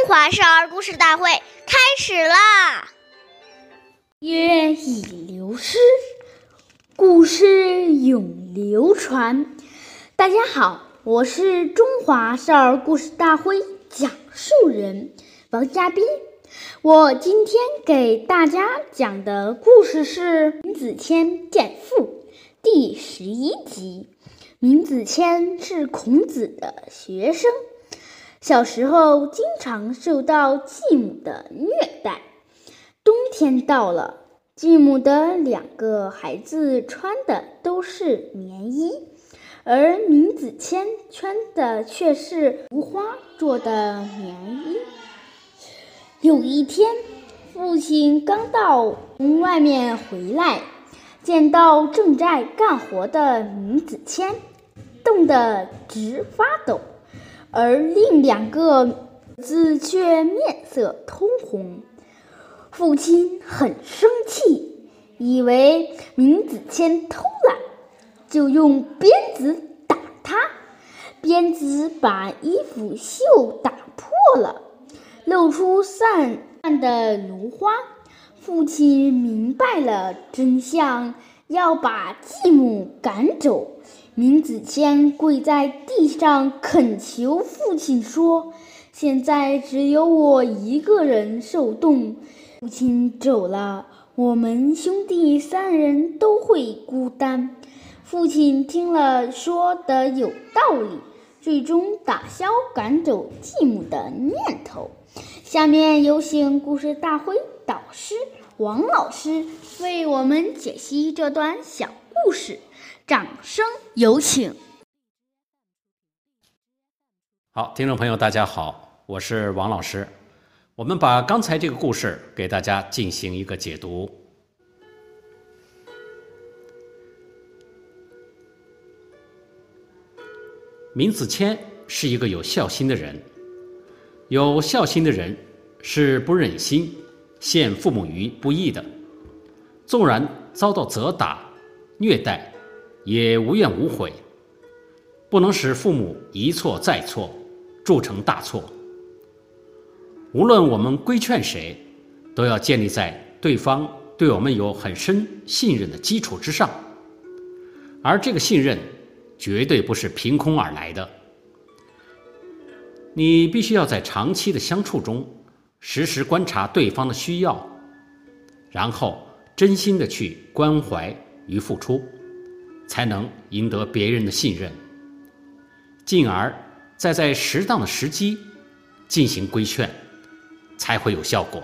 中华少儿故事大会开始啦！月已流失，故事永流传。大家好，我是中华少儿故事大会讲述人王嘉宾。我今天给大家讲的故事是《闵子骞见父》第十一集。闵子骞是孔子的学生。小时候经常受到继母的虐待。冬天到了，继母的两个孩子穿的都是棉衣，而闵子骞穿的却是无花做的棉衣。有一天，父亲刚到从外面回来，见到正在干活的闵子骞，冻得直发抖。而另两个儿子却面色通红，父亲很生气，以为闵子骞偷懒，就用鞭子打他。鞭子把衣服袖打破了，露出散漫的芦花。父亲明白了真相，要把继母赶走。闵子骞跪在地上恳求父亲说：“现在只有我一个人受冻，父亲走了，我们兄弟三人都会孤单。”父亲听了，说的有道理，最终打消赶走继母的念头。下面有请故事大会导师王老师为我们解析这段小故事。掌声有请。好，听众朋友，大家好，我是王老师。我们把刚才这个故事给大家进行一个解读。闵子骞是一个有孝心的人，有孝心的人是不忍心陷父母于不义的，纵然遭到责打、虐待。也无怨无悔，不能使父母一错再错，铸成大错。无论我们规劝谁，都要建立在对方对我们有很深信任的基础之上，而这个信任绝对不是凭空而来的。你必须要在长期的相处中，时时观察对方的需要，然后真心的去关怀与付出。才能赢得别人的信任，进而再在适当的时机进行规劝，才会有效果。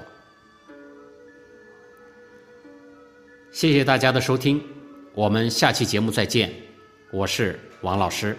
谢谢大家的收听，我们下期节目再见，我是王老师。